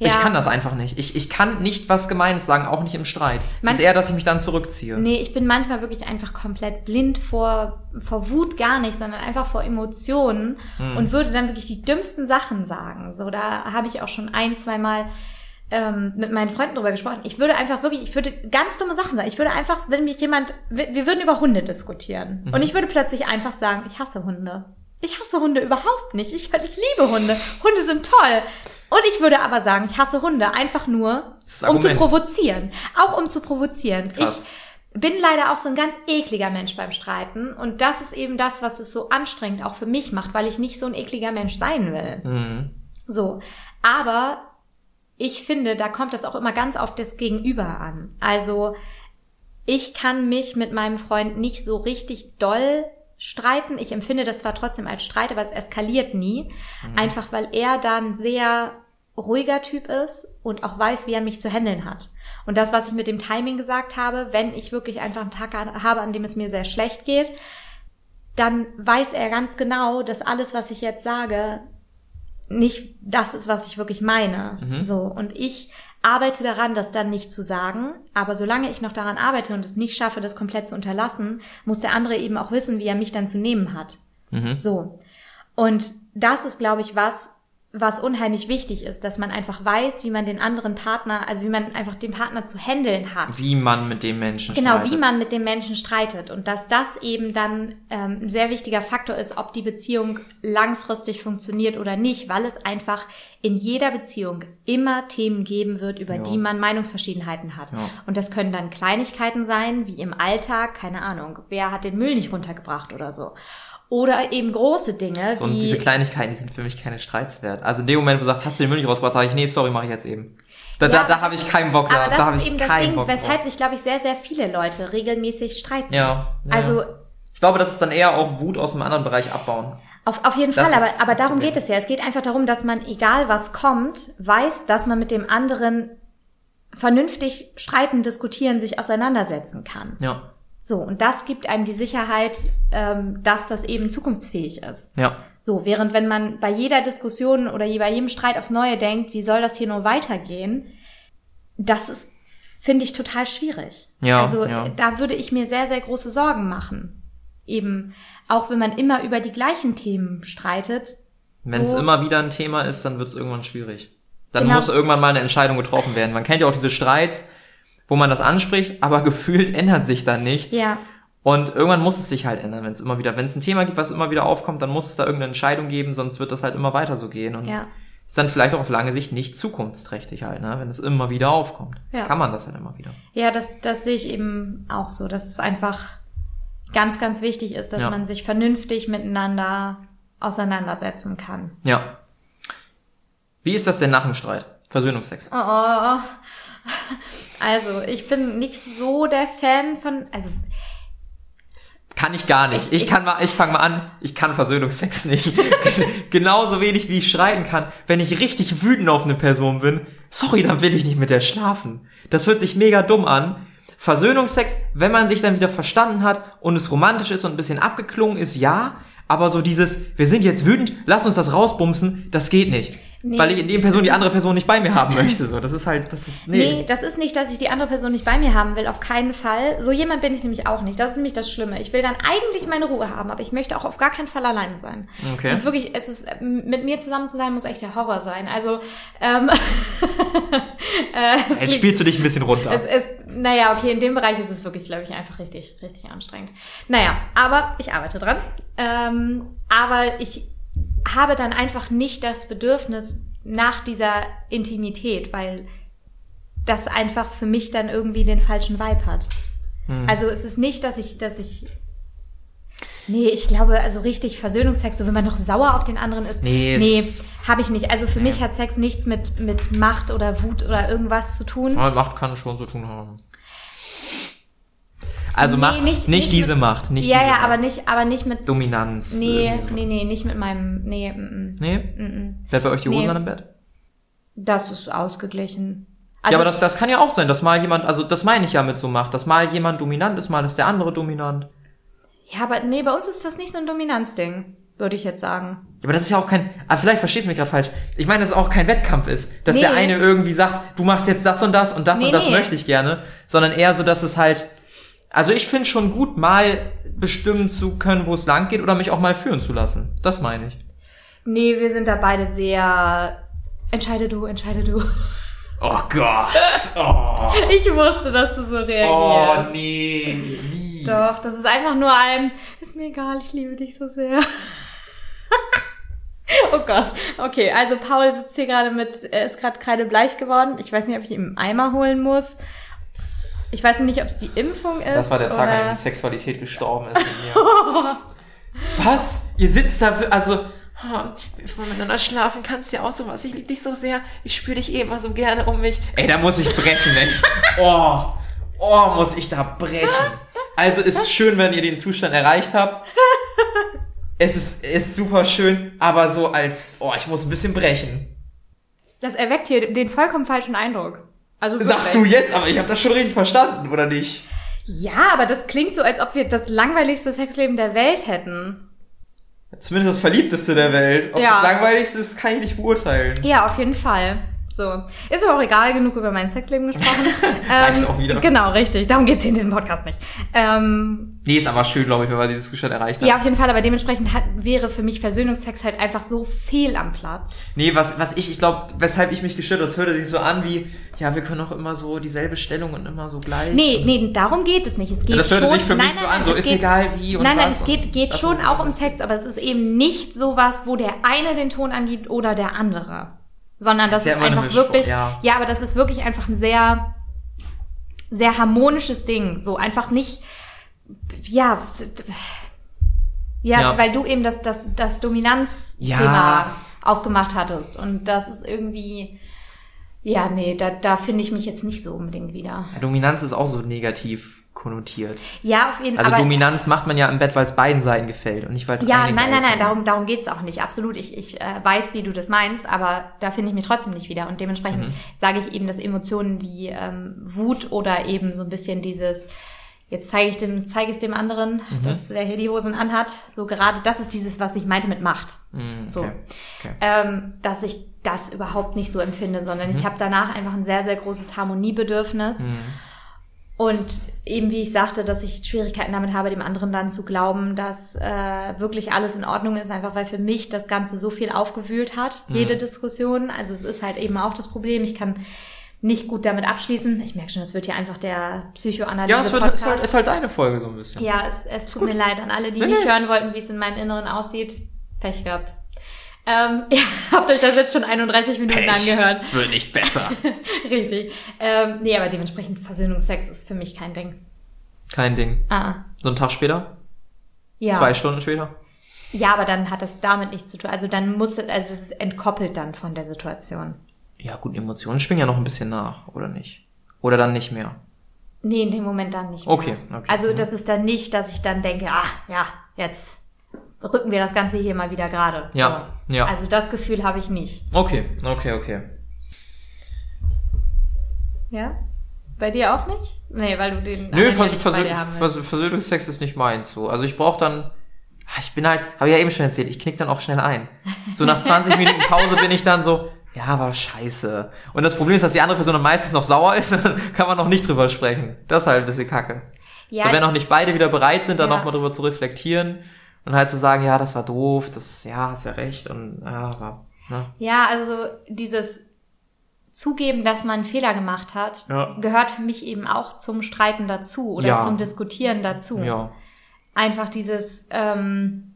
Ja. Ich kann das einfach nicht. Ich, ich kann nicht was Gemeines sagen, auch nicht im Streit. Es ist eher, dass ich mich dann zurückziehe. Nee, ich bin manchmal wirklich einfach komplett blind vor, vor Wut gar nicht, sondern einfach vor Emotionen hm. und würde dann wirklich die dümmsten Sachen sagen. So, da habe ich auch schon ein, zwei Mal ähm, mit meinen Freunden drüber gesprochen. Ich würde einfach wirklich, ich würde ganz dumme Sachen sagen. Ich würde einfach, wenn mich jemand, wir, wir würden über Hunde diskutieren. Mhm. Und ich würde plötzlich einfach sagen, ich hasse Hunde. Ich hasse Hunde überhaupt nicht. Ich, ich liebe Hunde. Hunde sind toll. Und ich würde aber sagen, ich hasse Hunde einfach nur, um zu provozieren. Auch um zu provozieren. Krass. Ich bin leider auch so ein ganz ekliger Mensch beim Streiten. Und das ist eben das, was es so anstrengend auch für mich macht, weil ich nicht so ein ekliger Mensch sein will. Mhm. So. Aber ich finde, da kommt das auch immer ganz auf das Gegenüber an. Also ich kann mich mit meinem Freund nicht so richtig doll streiten. Ich empfinde das zwar trotzdem als Streit, aber es eskaliert nie. Einfach weil er dann sehr ruhiger Typ ist und auch weiß, wie er mich zu handeln hat. Und das, was ich mit dem Timing gesagt habe, wenn ich wirklich einfach einen Tag habe, an dem es mir sehr schlecht geht, dann weiß er ganz genau, dass alles, was ich jetzt sage, nicht das ist, was ich wirklich meine. Mhm. So. Und ich arbeite daran, das dann nicht zu sagen. Aber solange ich noch daran arbeite und es nicht schaffe, das komplett zu unterlassen, muss der andere eben auch wissen, wie er mich dann zu nehmen hat. Mhm. So. Und das ist, glaube ich, was, was unheimlich wichtig ist, dass man einfach weiß, wie man den anderen Partner, also wie man einfach den Partner zu handeln hat. Wie man mit dem Menschen Genau, streitet. wie man mit dem Menschen streitet und dass das eben dann ähm, ein sehr wichtiger Faktor ist, ob die Beziehung langfristig funktioniert oder nicht, weil es einfach in jeder Beziehung immer Themen geben wird, über Ja. die man Meinungsverschiedenheiten hat. Ja. Und das können dann Kleinigkeiten sein, wie im Alltag, keine Ahnung, wer hat den Müll nicht runtergebracht oder so. Oder eben große Dinge, So, und diese Kleinigkeiten, die sind für mich keine Streits wert. Also in dem Moment, wo du sagst, hast du den Müll nicht rausgebracht, sage ich, nee, sorry, mache ich jetzt eben. Da, Ja, da, da habe ich keinen Bock, da, aber das da habe ist ich eben das keinen Ding, Bock weshalb sich, glaube ich, sehr, sehr viele Leute regelmäßig streiten. Ja, ja. Also ich glaube, das ist dann eher auch Wut aus einem anderen Bereich abbauen. Auf, auf jeden Das Fall, aber, aber darum geht es ja. Es geht einfach darum, dass man, egal was kommt, weiß, dass man mit dem anderen vernünftig streiten, diskutieren, sich auseinandersetzen kann. Ja, So, und das gibt einem die Sicherheit, ähm, dass das eben zukunftsfähig ist. ja, So, während wenn man bei jeder Diskussion oder bei jedem Streit aufs Neue denkt, wie soll das hier nur weitergehen, das ist, finde ich, total schwierig. Ja, Also ja. da würde ich mir sehr, sehr große Sorgen machen. Eben, auch wenn man immer über die gleichen Themen streitet. Wenn es so, immer wieder ein Thema ist, dann wird es irgendwann schwierig. Dann Genau. muss irgendwann mal eine Entscheidung getroffen werden. Man kennt ja auch diese Streits, wo man das anspricht, aber (laughs) gefühlt ändert sich dann nichts. Ja, Und irgendwann muss es sich halt ändern, wenn es immer wieder, wenn es ein Thema gibt, was immer wieder aufkommt, dann muss es da irgendeine Entscheidung geben, sonst wird das halt immer weiter so gehen. Und ja. ist dann vielleicht auch auf lange Sicht nicht zukunftsträchtig halt, ne? wenn es immer wieder aufkommt. Ja. Kann man das halt immer wieder. Ja, das, das sehe ich eben auch so, dass es einfach ganz, ganz wichtig ist, dass Ja. man sich vernünftig miteinander auseinandersetzen kann. Ja. Wie ist das denn nach dem Streit? Versöhnungsex. Oh. Also, ich bin nicht so der Fan von, also, Kann ich gar nicht. Ich- Ich, kann mal, ich fange mal an, ich kann Versöhnungsex (laughs) nicht. (laughs) Genauso wenig wie ich schreien kann. Wenn ich richtig wütend auf eine Person bin, sorry, dann will ich nicht mit der schlafen. Das hört sich mega dumm an. Versöhnungsex, wenn man sich dann wieder verstanden hat und es romantisch ist und ein bisschen abgeklungen ist, ja. Aber so dieses, wir sind jetzt wütend, lass uns das rausbumsen, das geht nicht. Nee. Weil ich in dem Person die andere Person nicht bei mir haben möchte. So, das ist halt, das ist, nee. nee. das ist nicht, dass ich die andere Person nicht bei mir haben will, auf keinen Fall. So jemand bin ich nämlich auch nicht. Das ist nämlich das Schlimme. Ich will dann eigentlich meine Ruhe haben, aber ich möchte auch auf gar keinen Fall alleine sein. Okay. Es ist wirklich, es ist, mit mir zusammen zu sein, muss echt der Horror sein. Also, ähm, (laughs) äh, es Jetzt spielst du dich ein bisschen runter. Es ist, naja, okay, in dem Bereich ist es wirklich, glaube ich, einfach richtig, richtig anstrengend. Naja, aber ich arbeite dran. Ähm, aber ich habe dann einfach nicht das Bedürfnis nach dieser Intimität, weil das einfach für mich dann irgendwie den falschen Vibe hat. Hm. Also es ist nicht, dass ich, dass ich. Nee, ich glaube, also richtig Versöhnungsex, so wenn man noch sauer auf den anderen ist. Nee, nee habe ich nicht. Also für mich hat Sex nichts mit, mit Macht oder Wut oder irgendwas zu tun. Aber Macht kann schon so tun haben. Also Nee, Macht, nicht- nicht, diese mit- Macht, nicht ja, diese ja, Macht. aber nicht, aber nicht mit. Dominanz. Nee, so. nee, nee, nicht mit meinem. Nee, mm, mm, Nee? mm, mm. Bleibt bei euch die Hosen Nee. an im Bett? das ist ausgeglichen. Also, ja, aber das, das kann ja auch sein, dass mal jemand, also das meine ich ja mit so Macht, dass mal jemand dominant ist, mal ist der andere dominant. ja, aber nee, bei uns ist das nicht so ein Dominanzding, würde ich jetzt sagen. Ja, aber das ist ja auch kein, ah, vielleicht verstehst du mich gerade falsch. Ich meine, dass es auch kein Wettkampf ist, dass Nee. der eine irgendwie sagt, du machst jetzt das und das und das Nee, und das nee. möchte ich gerne, sondern eher so, dass es halt, also ich finde schon gut, mal bestimmen zu können, wo es lang geht oder mich auch mal führen zu lassen. Das meine ich. Nee, wir sind da beide sehr. Entscheide du, entscheide du. Oh Gott. (laughs) Oh, Ich wusste, dass du so oh reagierst. nee. Wie? Doch, das ist einfach nur ein. Ist mir egal, ich liebe dich so sehr. (laughs) oh Gott. Okay, also Paul sitzt hier gerade mit, er ist gerade kreidebleich geworden. Ich weiß nicht, ob ich ihm einen Eimer holen muss. Ich weiß nicht, ob es die Impfung ist. Das war der Tag, an dem oder... die Sexualität gestorben ist. (laughs) Was? Ihr sitzt da, für- also, oh, wir miteinander schlafen, kannst ja auch sowas. Ich liebe dich so sehr, ich spüre dich eh immer so gerne um mich. Ey, da muss ich brechen, echt. (laughs) Oh, oh, muss ich da brechen. Also ist schön, wenn ihr den Zustand erreicht habt. es ist, ist super schön, aber so als, oh, ich muss ein bisschen brechen. Das erweckt hier den vollkommen falschen Eindruck. Also Sagst du jetzt, aber ich habe das schon richtig verstanden, oder nicht? Ja, aber das klingt so, als ob wir das langweiligste Sexleben der Welt hätten. Zumindest das verliebteste der Welt. Ob Ja. das langweiligste ist, kann ich nicht beurteilen. Ja, auf jeden Fall. So. Ist aber auch egal, genug über mein Sexleben gesprochen. (laughs) Ähm, Reicht auch wieder. Genau, richtig. Darum geht's hier in diesem Podcast nicht. Ähm, Nee, ist aber schön, glaube ich, wenn wir die Diskussion erreicht haben. ja, auf jeden Fall, aber dementsprechend hat, wäre für mich Versöhnungsex halt einfach so fehl am Platz. Nee, was, was ich, ich glaube, weshalb ich mich gestört habe, das hörte sich so an wie, ja, wir können auch immer so dieselbe Stellung und immer so gleich. Nee, nee, darum geht es nicht. Es geht Ja, das hörte schon, sich für mich so an, so ist egal wie und Nein, nein, es geht, geht schon auch um Sex, aber es ist eben nicht sowas, wo der eine den Ton angibt oder der andere. Sondern das Ist ja einfach wirklich, ja. ja, aber das ist wirklich einfach ein sehr, sehr harmonisches Ding. So einfach nicht, ja, ja, Ja. weil du eben das, das, das Dominanzthema Ja. aufgemacht hattest. Und das ist irgendwie, ja, nee, da, da finde ich mich jetzt nicht so unbedingt wieder. Dominanz ist auch so negativ konnotiert. Ja, auf jeden Fall. Also Dominanz macht man ja im Bett, weil es beiden Seiten gefällt und nicht, weil es Ja, nein, nein, nein, findet. darum, darum geht's auch nicht. Absolut. Ich, ich äh, weiß, wie du das meinst, aber da finde ich mich trotzdem nicht wieder. Und dementsprechend Mhm. sage ich eben, dass Emotionen wie ähm, Wut oder eben so ein bisschen dieses, jetzt zeige ich dem, zeige ich dem anderen, Mhm. dass der hier die Hosen anhat. So gerade, das ist dieses, was ich meinte mit Macht. Mm, So. okay, okay. Ähm, dass ich das überhaupt nicht so empfinde, sondern Mhm. ich habe danach einfach ein sehr, sehr großes Harmoniebedürfnis. Mhm. Und eben wie ich sagte, dass ich Schwierigkeiten damit habe, dem anderen dann zu glauben, dass äh, wirklich alles in Ordnung ist, einfach weil für mich das Ganze so viel aufgewühlt hat, jede Diskussion. Also es ist halt eben auch das Problem. Ich kann nicht gut damit abschließen. Ich merke schon, es wird hier einfach der Psychoanalyse. Ja, es wird, ist, halt, ist halt deine Folge so ein bisschen. Ja, es, es tut mir leid an alle, die Nee, nicht nee, hören wollten, wie es in meinem Inneren aussieht. Pech gehabt. Ähm, (laughs) ihr habt euch das jetzt schon 31 Minuten angehört. Es wird nicht besser. (laughs) Richtig. Ähm, nee, aber dementsprechend Versöhnungsex ist für mich kein Ding. Kein Ding. Ah, So einen Tag später? ja. Zwei Stunden später? Ja, aber dann hat das damit nichts zu tun. Also dann muss es, also es ist entkoppelt dann von der Situation. Ja, gut, Emotionen schwingen ja noch ein bisschen nach, oder nicht? Oder dann nicht mehr? Nee, in dem Moment dann nicht mehr. Okay, okay. Also das ist dann nicht, dass ich dann denke, ach ja, jetzt rücken wir das Ganze hier mal wieder gerade. Ja, so. ja. Also das Gefühl habe ich nicht. Okay, okay, okay. Ja? Bei dir auch nicht? Nee, weil du den Nö, Vers willst. Vers Versöhnungsex ist nicht meins so. Also ich brauche dann, Ah, ich bin halt, habe ich ja eben schon erzählt, ich knick dann auch schnell ein. So nach 20 (laughs) Minuten Pause bin ich dann so, ja, war scheiße. Und das Problem ist, dass die andere Person dann meistens noch sauer ist und (laughs) dann kann man noch nicht drüber sprechen. Das ist halt ein bisschen kacke. Ja, so, wenn auch nicht beide wieder bereit sind, dann Ja. nochmal drüber zu reflektieren und halt zu sagen, ja, das war doof, das, ja, hast ja recht und, ja, aber, ne? Ja, also dieses Zugeben, dass man einen Fehler gemacht hat, Ja. gehört für mich eben auch zum Streiten dazu oder Ja. zum Diskutieren dazu. Ja. Einfach dieses, ähm,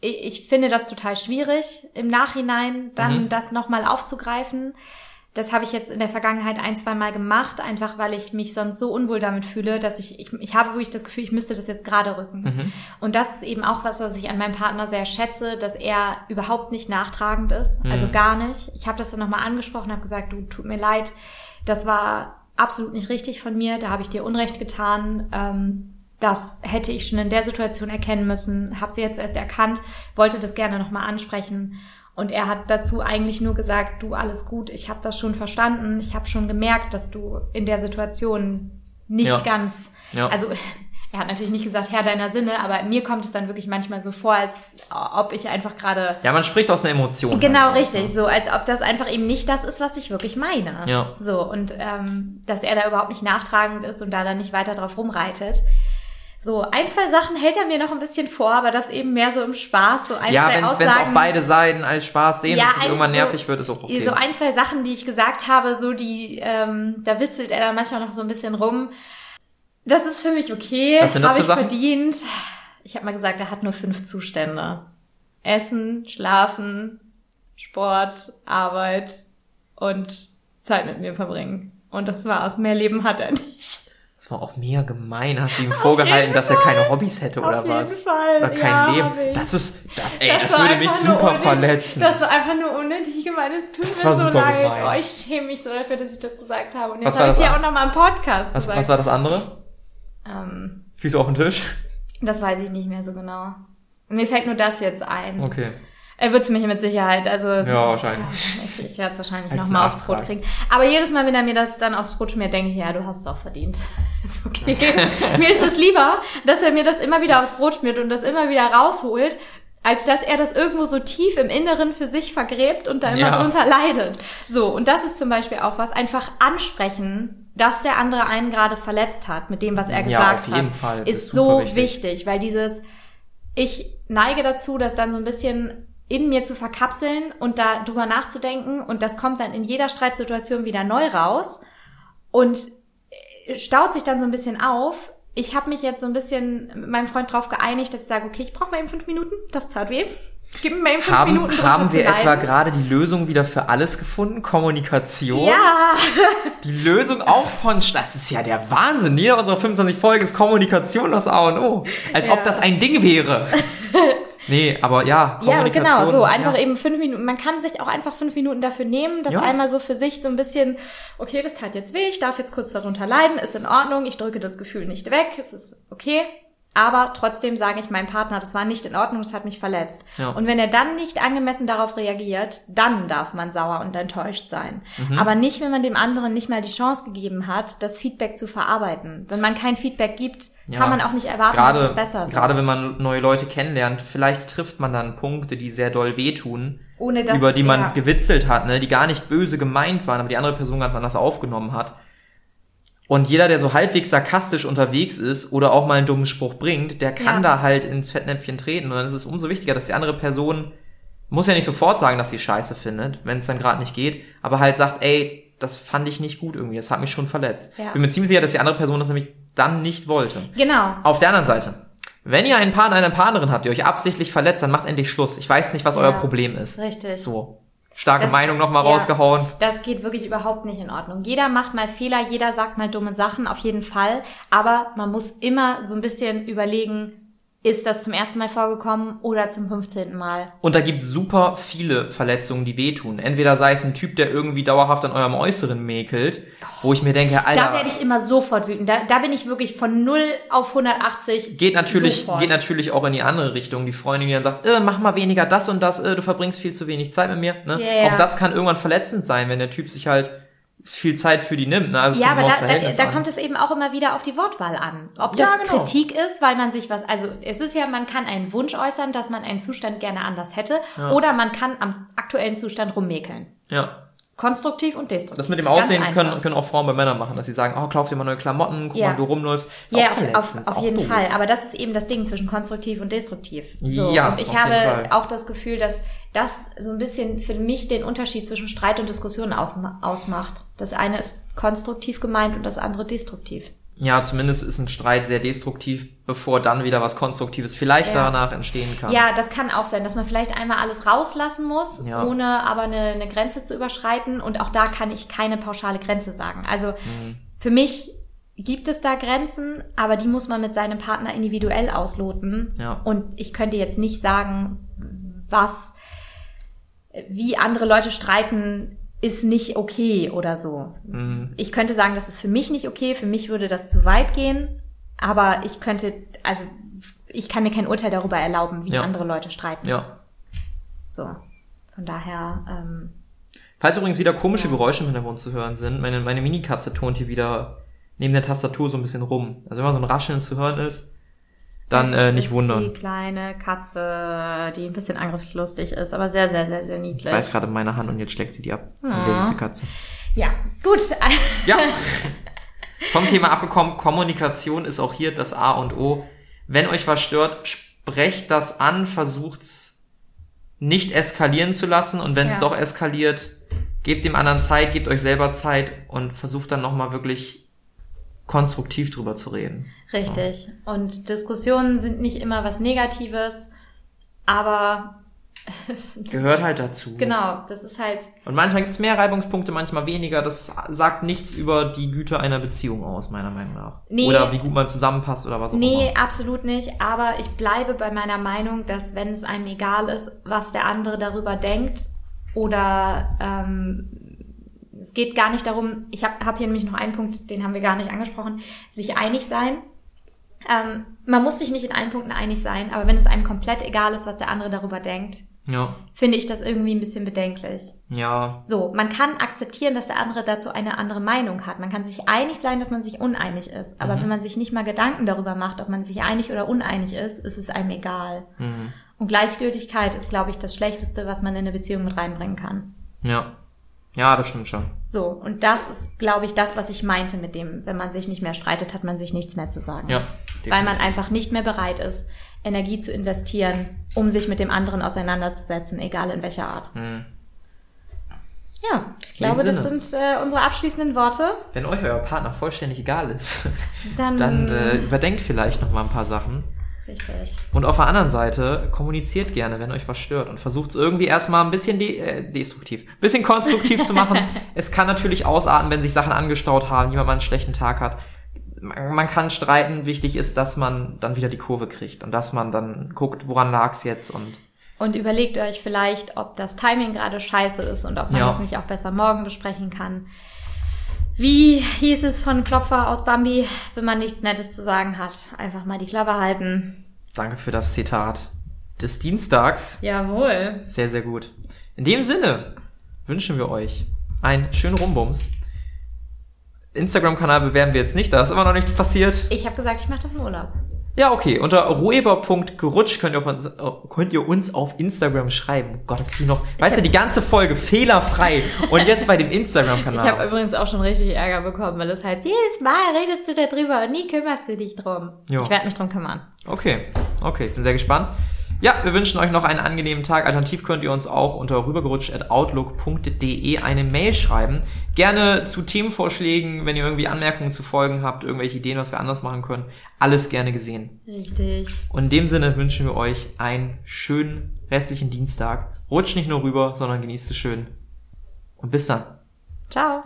ich, ich finde das total schwierig, im Nachhinein dann Mhm. das nochmal aufzugreifen. Das habe ich jetzt in der Vergangenheit ein, zwei Mal gemacht, einfach weil ich mich sonst so unwohl damit fühle, dass ich, ich, ich habe wirklich das Gefühl, ich müsste das jetzt gerade rücken. Mhm. Und das ist eben auch was, was ich an meinem Partner sehr schätze, dass er überhaupt nicht nachtragend ist, Mhm. also gar nicht. Ich habe das dann nochmal angesprochen, habe gesagt, du, tut mir leid, das war absolut nicht richtig von mir, da habe ich dir Unrecht getan. Ähm, das hätte ich schon in der Situation erkennen müssen, habe sie jetzt erst erkannt, wollte das gerne nochmal ansprechen. Und er hat dazu eigentlich nur gesagt, du alles gut, ich habe das schon verstanden, ich habe schon gemerkt, dass du in der Situation nicht Ja. ganz, Ja. also (laughs) er hat natürlich nicht gesagt Herr deiner Sinne, aber mir kommt es dann wirklich manchmal so vor, als ob ich einfach gerade Ja, man spricht aus einer Emotion. Genau, halt richtig. ne? So, als ob das einfach eben nicht das ist, was ich wirklich meine. Ja. So, und ähm, dass er da überhaupt nicht nachtragend ist und da dann nicht weiter drauf rumreitet. So, ein, zwei Sachen hält er mir noch ein bisschen vor, aber das eben mehr so im Spaß, so ein, Ja, zwei wenn es Aussagen. auch beide Seiten als Spaß sehen Ja, und es also irgendwann so- nervig wird, ist auch okay. So ein, zwei Sachen, die ich gesagt habe, so die, ähm, da witzelt er dann manchmal noch so ein bisschen rum. Das ist für mich okay, habe ich Sachen? verdient. Ich habe mal gesagt, er hat nur fünf Zustände. Essen, Schlafen, Sport, Arbeit und Zeit mit mir verbringen. Und das war's. Mehr Leben hat er nicht. Das war auch mega gemein. Hast du ihm vorgehalten, dass er keine Hobbys hätte oder Auf was? jeden Fall, Oder kein ja, Leben. Das ist, das, ey, das, war würde mich super unnötig. verletzen. Das war einfach nur unnötig gemeint. Es tut Das mir so leid. gemein. Oh, ich schäme mich so dafür, dass ich das gesagt habe. Und jetzt Was habe ich das ja auch nochmal im Podcast was, gesagt. was war das andere? ähm, Füße auf den Tisch? das weiß ich nicht mehr so genau. Mir fällt nur das jetzt ein. Okay. Er wird mich mit Sicherheit, also. Ja, wahrscheinlich. (laughs) Ich ich werde es wahrscheinlich nochmal aufs. Brot kriegen. Aber jedes Mal, wenn er mir das dann aufs Brot schmiert, denke ich, ja, du hast es auch verdient. (laughs) ist okay. (laughs) mir ist es lieber, dass er mir das immer wieder aufs Brot schmiert und das immer wieder rausholt, als dass er das irgendwo so tief im Inneren für sich vergräbt und da immer Ja. drunter leidet. So, und das ist zum Beispiel auch was, einfach ansprechen, dass der andere einen gerade verletzt hat mit dem, was er Ja, gesagt auf jeden hat, Fall. ist Ist so wichtig. wichtig, weil dieses, ich neige dazu, das dann so ein bisschen in mir zu verkapseln und da drüber nachzudenken und das kommt dann in jeder Streitsituation wieder neu raus und staut sich dann so ein bisschen auf. Ich habe mich jetzt so ein bisschen mit meinem Freund drauf geeinigt, dass ich sage, okay, ich brauche mal eben fünf Minuten, das tat weh. Gib mir mal eben fünf Haben, Minuten haben wir etwa gerade die Lösung wieder für alles gefunden? Kommunikation? Ja, Die Lösung auch von, das ist ja der Wahnsinn. Jeder unserer 25 Folgen ist Kommunikation das A und O. Als ob Ja. das ein Ding wäre. Nee, aber ja, ja, Kommunikation. genau, so einfach ja. eben fünf Minuten. Man kann sich auch einfach fünf Minuten dafür nehmen, das Ja. einmal so für sich so ein bisschen, okay, das tat jetzt weh, ich darf jetzt kurz darunter leiden, ist in Ordnung, ich drücke das Gefühl nicht weg, es ist okay. Aber trotzdem sage ich meinem Partner, das war nicht in Ordnung, das hat mich verletzt. Ja. Und wenn er dann nicht angemessen darauf reagiert, dann darf man sauer und enttäuscht sein. Mhm. Aber nicht, wenn man dem anderen nicht mal die Chance gegeben hat, das Feedback zu verarbeiten. Wenn man kein Feedback gibt, Ja. kann man auch nicht erwarten, gerade, dass es besser wird. Gerade wenn man neue Leute kennenlernt, vielleicht trifft man dann Punkte, die sehr doll wehtun, Ohne dass- über die man ja. gewitzelt hat, ne, die gar nicht böse gemeint waren, aber die andere Person ganz anders aufgenommen hat. Und jeder, der so halbwegs sarkastisch unterwegs ist oder auch mal einen dummen Spruch bringt, der kann Ja. da halt ins Fettnäpfchen treten. Und dann ist es umso wichtiger, dass die andere Person muss ja nicht sofort sagen, dass sie scheiße findet, wenn es dann gerade nicht geht, aber halt sagt, ey, das fand ich nicht gut irgendwie, das hat mich schon verletzt. Ja. Bin mir ziemlich sicher, dass die andere Person das nämlich dann nicht wollte. Genau. Auf der anderen Seite, wenn ihr einen Partner, eine Partnerin habt, die euch absichtlich verletzt, dann macht endlich Schluss. Ich weiß nicht, was Ja. euer Problem ist. Richtig. So. Starke Das- Meinung nochmal ja. rausgehauen. Das geht wirklich überhaupt nicht in Ordnung. Jeder macht mal Fehler, jeder sagt mal dumme Sachen, auf jeden Fall. Aber man muss immer so ein bisschen überlegen, ist das zum ersten Mal vorgekommen oder zum 15. Mal? Und da gibt super viele Verletzungen, die wehtun. Entweder sei es ein Typ, der irgendwie dauerhaft an eurem Äußeren mäkelt, wo ich mir denke, Alter, Da werde ich immer sofort wütend. Da, da bin ich wirklich von 0 auf 180. geht natürlich, sofort. geht natürlich auch in die andere Richtung. Die Freundin, die dann sagt, äh, mach mal weniger das und das, äh, du verbringst viel zu wenig Zeit mit mir. Ne? Ja. Auch das kann irgendwann verletzend sein, wenn der Typ sich halt viel Zeit für die nimmt. Ne? Also Ja, aber da, da, da kommt es eben auch immer wieder auf die Wortwahl an. Ob Ja, das genau. Kritik ist, weil man sich was, also es ist ja, man kann einen Wunsch äußern, dass man einen Zustand gerne anders hätte, oder man kann am aktuellen Zustand rummäkeln. Ja. Konstruktiv und destruktiv. Das mit dem Aussehen können, können auch Frauen bei Männern machen, dass sie sagen, oh, kauf dir mal neue Klamotten, guck Ja. mal, du rumläufst. Ist Ja, auf, auf, auf jeden doof. Fall. Aber das ist eben das Ding zwischen konstruktiv und destruktiv. So, Ja, und ich habe auch das Gefühl, dass das so ein bisschen für mich den Unterschied zwischen Streit und Diskussion auf, ausmacht. Das eine ist konstruktiv gemeint und das andere destruktiv. Ja, zumindest ist ein Streit sehr destruktiv, bevor dann wieder was Konstruktives vielleicht Ja. danach entstehen kann. Ja, das kann auch sein, dass man vielleicht einmal alles rauslassen muss, Ja. ohne aber eine, eine Grenze zu überschreiten. Und auch da kann ich keine pauschale Grenze sagen. Also Mhm. für mich gibt es da Grenzen, aber die muss man mit seinem Partner individuell ausloten. Ja. Und ich könnte jetzt nicht sagen, was, wie andere Leute streiten, ist nicht okay oder so. Mhm. Ich könnte sagen, das ist für mich nicht okay, für mich würde das zu weit gehen, aber ich könnte, also ich kann mir kein Urteil darüber erlauben, wie Ja. andere Leute streiten. ja. So. Von daher, ähm, Falls übrigens wieder komische Geräusche im Hintergrund zu hören sind, meine, meine Minikatze turnt hier wieder neben der Tastatur so ein bisschen rum. Also wenn mal so ein Rascheln zu hören ist, dann das äh, nicht ist wundern. Die kleine Katze, die ein bisschen angriffslustig ist, aber sehr, sehr, sehr, sehr niedlich. Ich weiß gerade in meiner Hand und jetzt schlägt sie die ab. Ah. sehr süße Katze. Ja, gut. (laughs) Ja. Vom Thema abgekommen, Kommunikation ist auch hier das A und O. Wenn euch was stört, sprecht das an, versucht's nicht eskalieren zu lassen und wenn es Ja. doch eskaliert, gebt dem anderen Zeit, gebt euch selber Zeit und versucht dann nochmal wirklich konstruktiv drüber zu reden. Richtig. Und Diskussionen sind nicht immer was Negatives, aber (laughs) Gehört halt dazu. genau, das ist halt, Und manchmal gibt's mehr Reibungspunkte, manchmal weniger. Das sagt nichts über die Güte einer Beziehung aus, meiner Meinung nach. Nee. Oder wie gut man zusammenpasst oder was auch nee, immer. absolut nicht. Aber ich bleibe bei meiner Meinung, dass wenn es einem egal ist, was der andere darüber denkt oder ähm, es geht gar nicht darum, ich habe hab hier nämlich noch einen Punkt, den haben wir gar nicht angesprochen, sich einig sein. Ähm, man muss sich nicht in allen Punkten einig sein, aber wenn es einem komplett egal ist, was der andere darüber denkt, Ja. finde ich das irgendwie ein bisschen bedenklich. Ja. So, man kann akzeptieren, dass der andere dazu eine andere Meinung hat. Man kann sich einig sein, dass man sich uneinig ist. Aber wenn man sich nicht mal Gedanken darüber macht, ob man sich einig oder uneinig ist, ist es einem egal. Und Gleichgültigkeit ist, glaube ich, das Schlechteste, was man in eine Beziehung mit reinbringen kann. Ja. Ja, das stimmt schon. So, und das ist, glaube ich, das, was ich meinte mit dem, wenn man sich nicht mehr streitet, hat man sich nichts mehr zu sagen. Ja. Weil man einfach nicht mehr bereit ist, Energie zu investieren, um sich mit dem anderen auseinanderzusetzen, egal in welcher Art. Ja, ich glaube, das sind äh, unsere abschließenden Worte. Wenn euch euer Partner vollständig egal ist, Dann, (laughs) dann äh, überdenkt vielleicht noch mal ein paar Sachen. Richtig. Und auf der anderen Seite kommuniziert gerne, wenn euch was stört und versucht es irgendwie erstmal ein bisschen de äh, destruktiv, ein bisschen konstruktiv zu machen. (laughs) Es kann natürlich ausarten, wenn sich Sachen angestaut haben, jemand mal einen schlechten Tag hat. Man man kann streiten, wichtig ist, dass man dann wieder die Kurve kriegt und dass man dann guckt, woran lag's jetzt und Und überlegt euch vielleicht, ob das Timing gerade scheiße ist und ob man Ja. das nicht auch besser morgen besprechen kann. Wie hieß es von Klopfer aus Bambi, wenn man nichts Nettes zu sagen hat? Einfach mal die Klappe halten. danke für das Zitat des Dienstags. Jawohl. Sehr, sehr gut. In dem Sinne wünschen wir euch einen schönen Rumbums. Instagram-Kanal bewerben wir jetzt nicht, da ist immer noch nichts passiert. Ich habe gesagt, ich mache das im Urlaub. Ja, okay. Unter rueber.gerutsch könnt ihr, uns, äh, könnt ihr uns auf Instagram schreiben. Oh Gott, da krieg ich noch, weißt du, die ganze Folge fehlerfrei. Und jetzt bei dem Ich Instagram-Kanal. habe übrigens auch schon richtig Ärger bekommen, weil es halt jedes Mal redest du darüber und nie kümmerst du dich drum. Jo. Ich werde mich drum kümmern. Okay, okay, ich bin sehr gespannt. Ja, wir wünschen euch noch einen angenehmen Tag. Alternativ könnt ihr uns auch unter rübergerutscht.outlook.de eine Mail schreiben. Gerne zu Themenvorschlägen, wenn ihr irgendwie Anmerkungen zu Folgen habt, irgendwelche Ideen, was wir anders machen können. Alles gerne gesehen. Richtig. Und in dem Sinne wünschen wir euch einen schönen restlichen Dienstag. Rutscht nicht nur rüber, sondern genießt es schön. Und bis dann. Ciao.